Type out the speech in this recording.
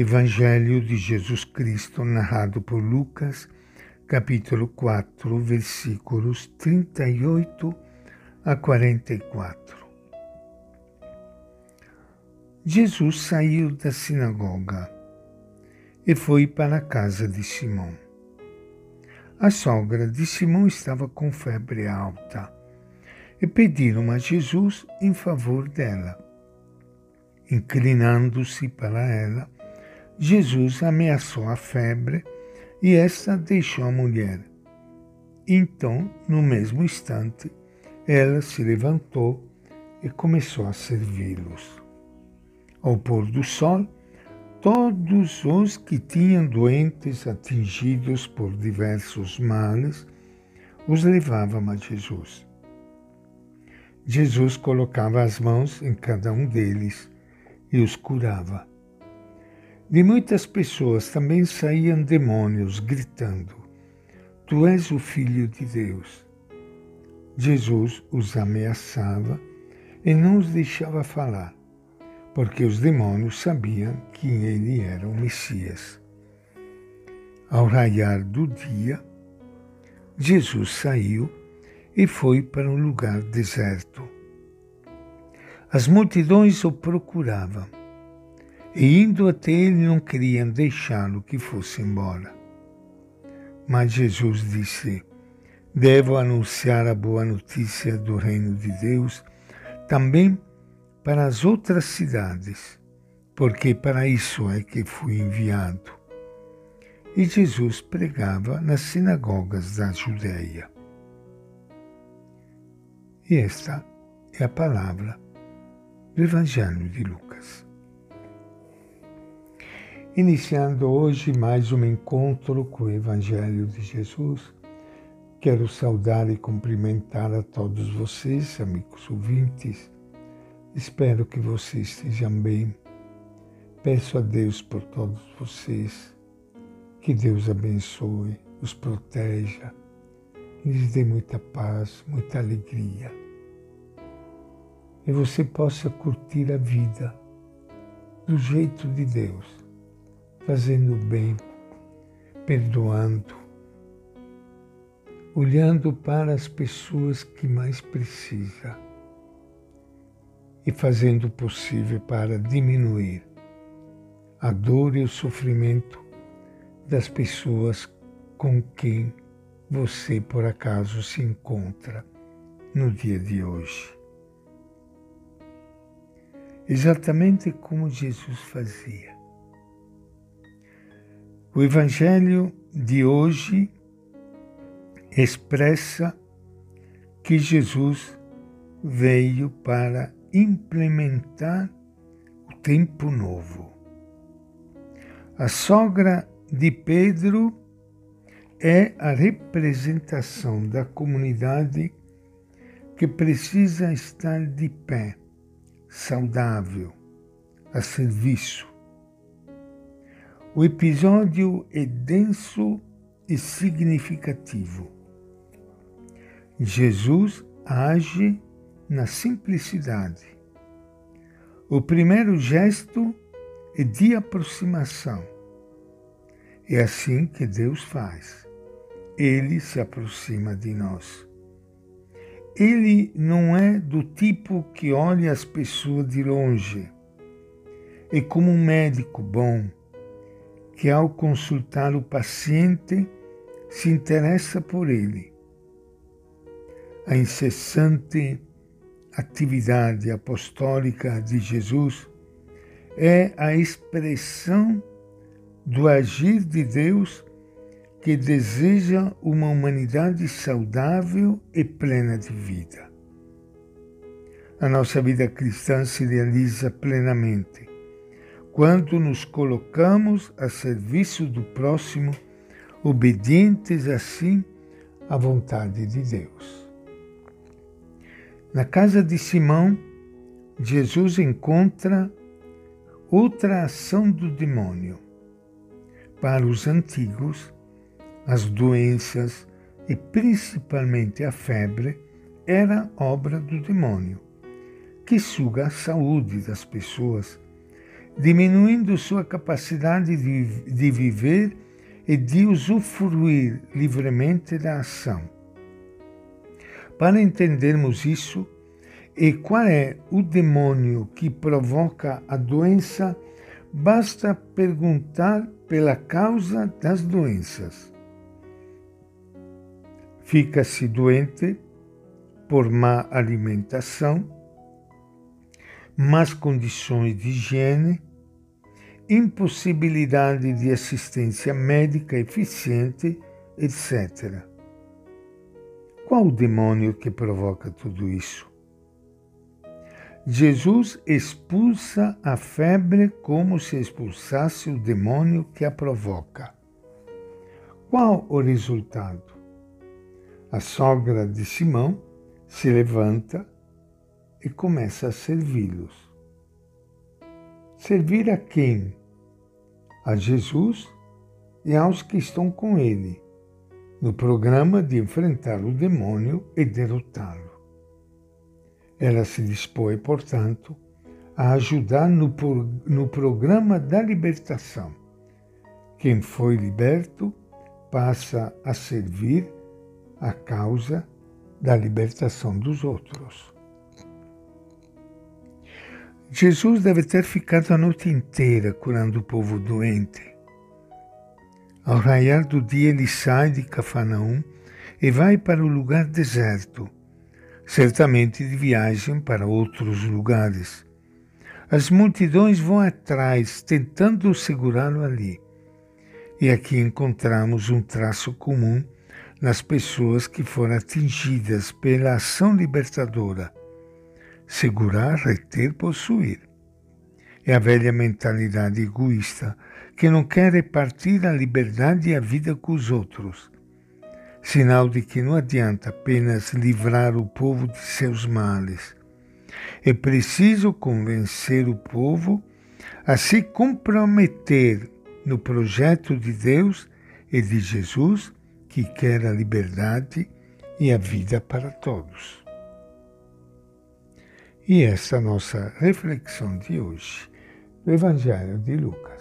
Evangelho de Jesus Cristo, narrado por Lucas, capítulo 4, versículos 38 a 44. Jesus saiu da sinagoga e foi para a casa de Simão. A sogra de Simão estava com febre alta e pediram a Jesus em favor dela. Inclinando-se para ela, Jesus ameaçou a febre e esta deixou a mulher. Então, no mesmo instante, ela se levantou e começou a servi-los. Ao pôr do sol, todos os que tinham doentes atingidos por diversos males os levavam a Jesus. Jesus colocava as mãos em cada um deles e os curava. De muitas pessoas também saíam demônios gritando: Tu és o Filho de Deus. Jesus os ameaçava e não os deixava falar, porque os demônios sabiam que ele era o Messias. Ao raiar do dia, Jesus saiu e foi para um lugar deserto. As multidões o procuravam e indo até ele não queriam deixá-lo que fosse embora. Mas Jesus disse: Devo anunciar a boa notícia do reino de Deus também para as outras cidades, porque para isso é que fui enviado. E Jesus pregava nas sinagogas da Judéia. E esta é a palavra do Evangelho de Lucas. Iniciando hoje mais um encontro com o Evangelho de Jesus, quero saudar e cumprimentar a todos vocês, amigos ouvintes. Espero que vocês estejam bem. Peço a Deus por todos vocês, que Deus abençoe, os proteja, lhes dê muita paz, muita alegria. E você possa curtir a vida do jeito de Deus fazendo bem, perdoando, olhando para as pessoas que mais precisam e fazendo o possível para diminuir a dor e o sofrimento das pessoas com quem você por acaso se encontra no dia de hoje. Exatamente como Jesus fazia. O Evangelho de hoje expressa que Jesus veio para implementar o tempo novo. A sogra de Pedro é a representação da comunidade que precisa estar de pé, saudável, a serviço o episódio é denso e significativo. Jesus age na simplicidade. O primeiro gesto é de aproximação. É assim que Deus faz. Ele se aproxima de nós. Ele não é do tipo que olha as pessoas de longe. É como um médico bom que, ao consultar o paciente, se interessa por ele. A incessante atividade apostólica de Jesus é a expressão do agir de Deus que deseja uma humanidade saudável e plena de vida. A nossa vida cristã se realiza plenamente quando nos colocamos a serviço do próximo, obedientes assim à vontade de Deus. Na casa de Simão, Jesus encontra outra ação do demônio. Para os antigos, as doenças e principalmente a febre era obra do demônio, que suga a saúde das pessoas diminuindo sua capacidade de, de viver e de usufruir livremente da ação. Para entendermos isso, e qual é o demônio que provoca a doença, basta perguntar pela causa das doenças. Fica-se doente por má alimentação, más condições de higiene, impossibilidade de assistência médica eficiente, etc. Qual o demônio que provoca tudo isso? Jesus expulsa a febre como se expulsasse o demônio que a provoca. Qual o resultado? A sogra de Simão se levanta e começa a servi-los. Servir a quem? A Jesus e aos que estão com ele, no programa de enfrentar o demônio e derrotá-lo. Ela se dispõe, portanto, a ajudar no, no programa da libertação. Quem foi liberto passa a servir a causa da libertação dos outros. Jesus deve ter ficado a noite inteira curando o povo doente. Ao raiar do dia, ele sai de Cafarnaum e vai para o lugar deserto, certamente de viagem para outros lugares. As multidões vão atrás, tentando segurá-lo ali. E aqui encontramos um traço comum nas pessoas que foram atingidas pela ação libertadora segurar, reter, possuir. É a velha mentalidade egoísta que não quer repartir a liberdade e a vida com os outros. Sinal de que não adianta apenas livrar o povo de seus males. É preciso convencer o povo a se comprometer no projeto de Deus e de Jesus, que quer a liberdade e a vida para todos. E essa nossa reflexão de hoje do Evangelho de Lucas.